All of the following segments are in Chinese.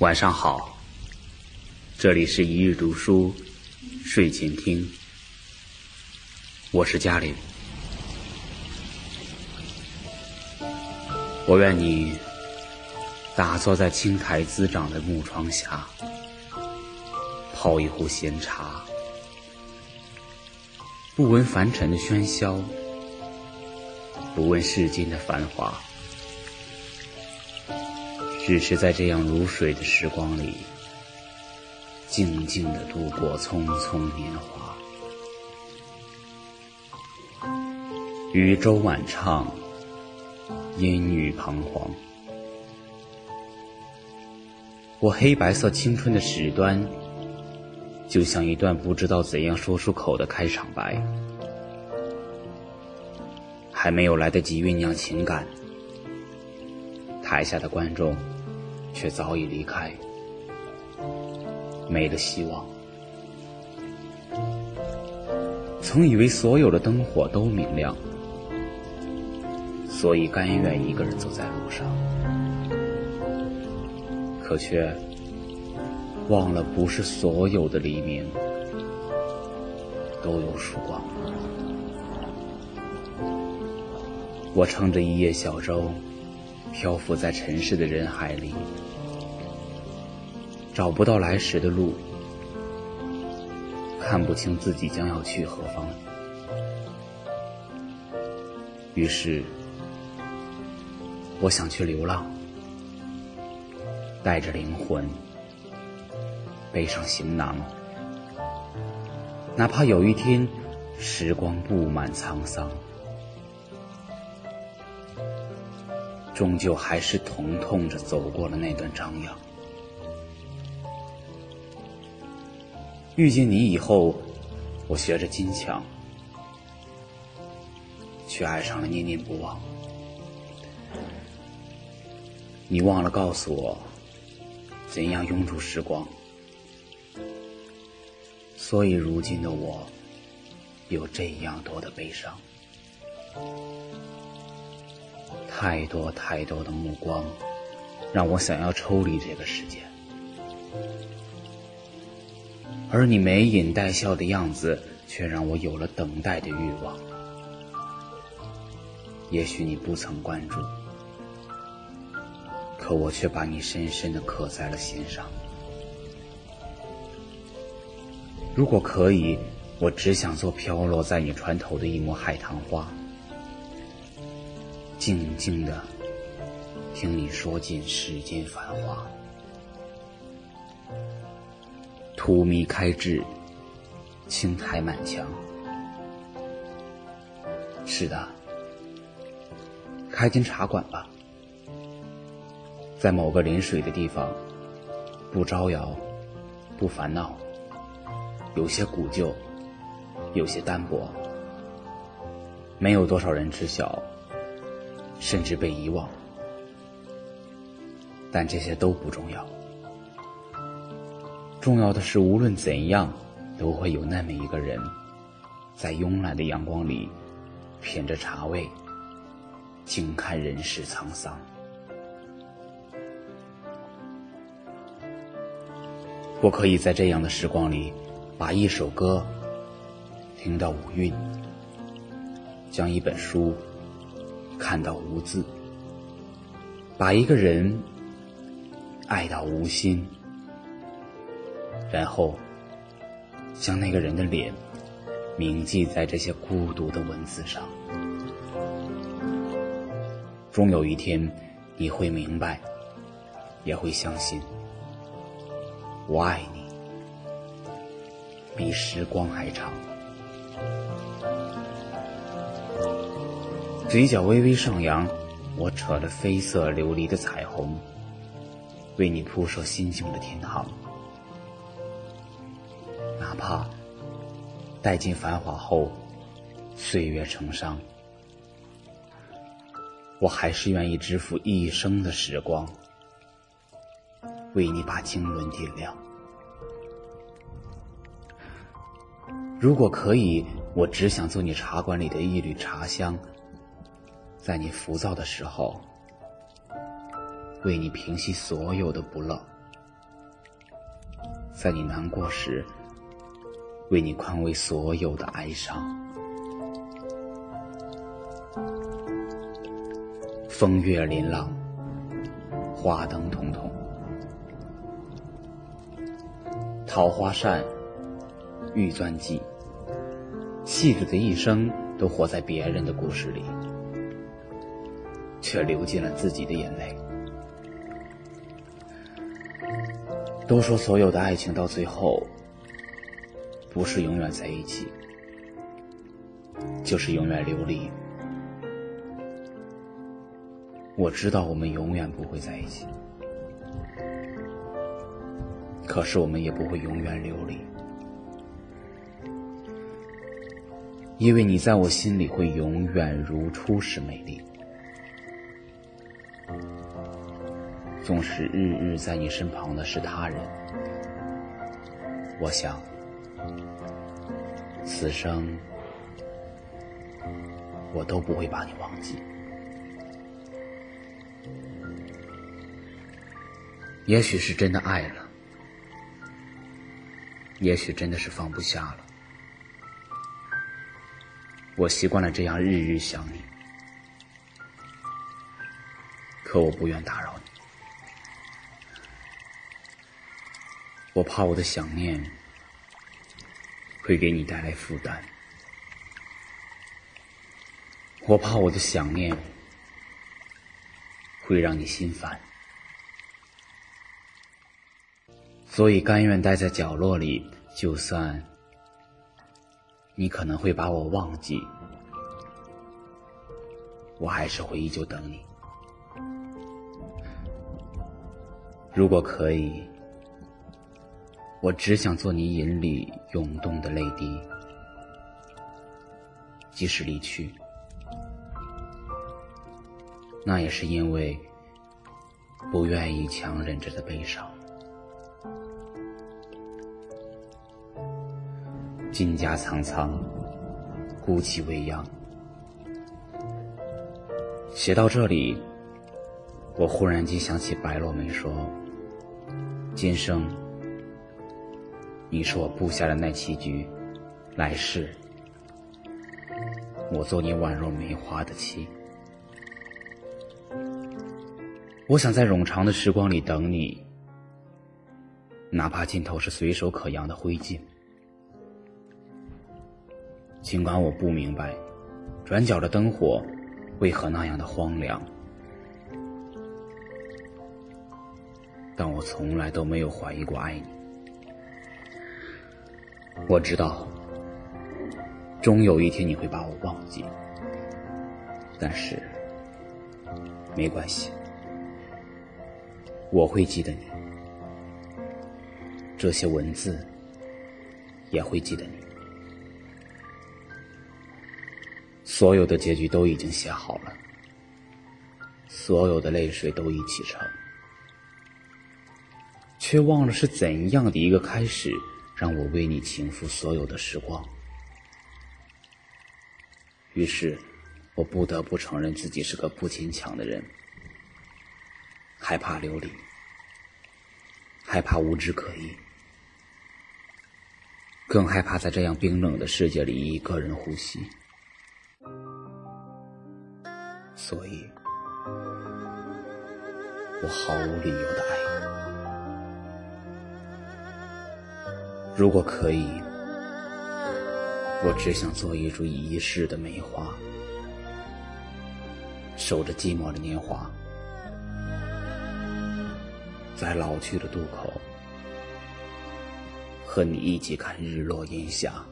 晚上好，这里是一日读书睡前听，我是嘉玲。我愿你打坐在青苔滋长的木窗下，泡一壶闲茶，不闻凡尘的喧嚣，不问世间的繁华。只是在这样如水的时光里，静静的度过匆匆年华。渔舟晚唱，烟雨彷徨。我黑白色青春的始端，就像一段不知道怎样说出口的开场白，还没有来得及酝酿情感，台下的观众。却早已离开，没了希望。曾以为所有的灯火都明亮，所以甘愿一个人走在路上，可却忘了，不是所有的黎明都有曙光。我撑着一叶小舟。漂浮在尘世的人海里，找不到来时的路，看不清自己将要去何方。于是，我想去流浪，带着灵魂，背上行囊，哪怕有一天时光布满沧桑。终究还是疼痛着走过了那段张扬。遇见你以后，我学着坚强，却爱上了念念不忘。你忘了告诉我，怎样拥住时光，所以如今的我，有这样多的悲伤。太多太多的目光，让我想要抽离这个世界，而你眉眼带笑的样子，却让我有了等待的欲望。也许你不曾关注，可我却把你深深的刻在了心上。如果可以，我只想做飘落在你船头的一抹海棠花。静静的听你说尽世间繁华，荼蘼开至，青苔满墙。是的，开间茶馆吧，在某个临水的地方，不招摇，不烦恼，有些古旧，有些单薄，没有多少人知晓。甚至被遗忘，但这些都不重要。重要的是，无论怎样，都会有那么一个人，在慵懒的阳光里，品着茶味，静看人世沧桑。我可以在这样的时光里，把一首歌听到五韵，将一本书。看到无字，把一个人爱到无心，然后将那个人的脸铭记在这些孤独的文字上。终有一天，你会明白，也会相信，我爱你，比时光还长。嘴角微微上扬，我扯着绯色琉璃的彩虹，为你铺设心境的天堂。怕待尽繁华后，岁月成伤，我还是愿意支付一生的时光，为你把经纶点亮。如果可以，我只想做你茶馆里的一缕茶香。在你浮躁的时候，为你平息所有的不乐。在你难过时，为你宽慰所有的哀伤。风月琳琅，花灯通通，桃花扇，玉簪记，戏子的一生都活在别人的故事里，却流尽了自己的眼泪。都说所有的爱情到最后，不是永远在一起，就是永远流离。我知道我们永远不会在一起，可是我们也不会永远流离，因为你在我心里会永远如初时美丽。纵使日日在你身旁的是他人，我想，此生我都不会把你忘记。也许是真的爱了，也许真的是放不下了。我习惯了这样日日想你，可我不愿打扰你。我怕我的想念会给你带来负担，我怕我的想念会让你心烦，所以甘愿待在角落里，就算你可能会把我忘记，我还是会依旧等你。如果可以。我只想做你眼里涌动的泪滴，即使离去，那也是因为不愿意强忍着的悲伤。蒹葭苍苍，孤寂未央。写到这里，我忽然间想起白落梅说：“今生。”你是我布下的那棋局，来世我做你宛若梅花的妻。我想在冗长的时光里等你，哪怕尽头是随手可扬的灰烬。尽管我不明白，转角的灯火为何那样的荒凉，但我从来都没有怀疑过爱你。我知道，终有一天你会把我忘记，但是没关系，我会记得你，这些文字也会记得你，所有的结局都已经写好了，所有的泪水都已启程，却忘了是怎样的一个开始。让我为你倾覆所有的时光，于是，我不得不承认自己是个不坚强的人，害怕流离，害怕无枝可依，更害怕在这样冰冷的世界里一个人呼吸。所以，我毫无理由的爱。如果可以，我只想做一株遗世的梅花，守着寂寞的年华，在老去的渡口，和你一起看日落烟霞。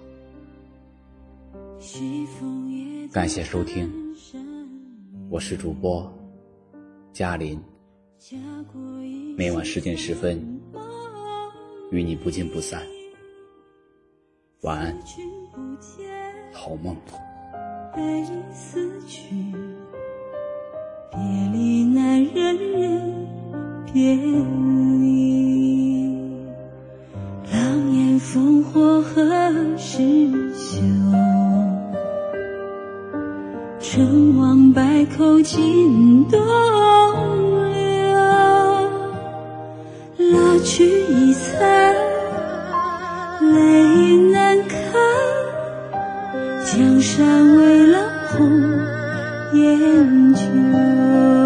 感谢收听，我是主播嘉林，每晚十点十分，与你不见不散。晚安，好梦。悲思去，别离难忍忍，别离。狼烟烽火何时休？成王败寇尽东流。拉去一彩。山为了红颜旧